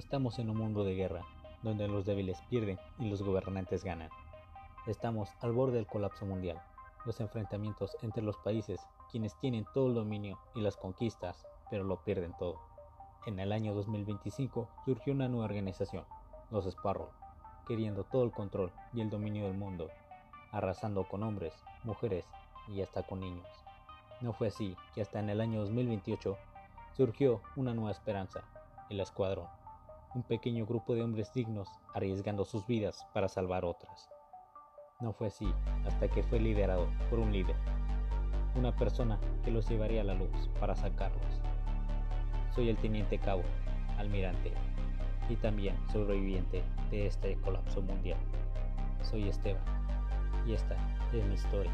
Estamos en un mundo de guerra, donde los débiles pierden y los gobernantes ganan. Estamos al borde del colapso mundial. Los enfrentamientos entre los países, quienes tienen todo el dominio y las conquistas, pero lo pierden todo. En el año 2025 surgió una nueva organización, los Sparrow, queriendo todo el control y el dominio del mundo, arrasando con hombres, mujeres y hasta con niños. No fue así que hasta en el año 2028 surgió una nueva esperanza, el Escuadrón, un pequeño grupo de hombres dignos arriesgando sus vidas para salvar otras. No fue así hasta que fue liderado por un líder, una persona que los llevaría a la luz para sacarlos. Soy el teniente cabo, almirante, y también sobreviviente de este colapso mundial. Soy Esteban, y esta es mi historia.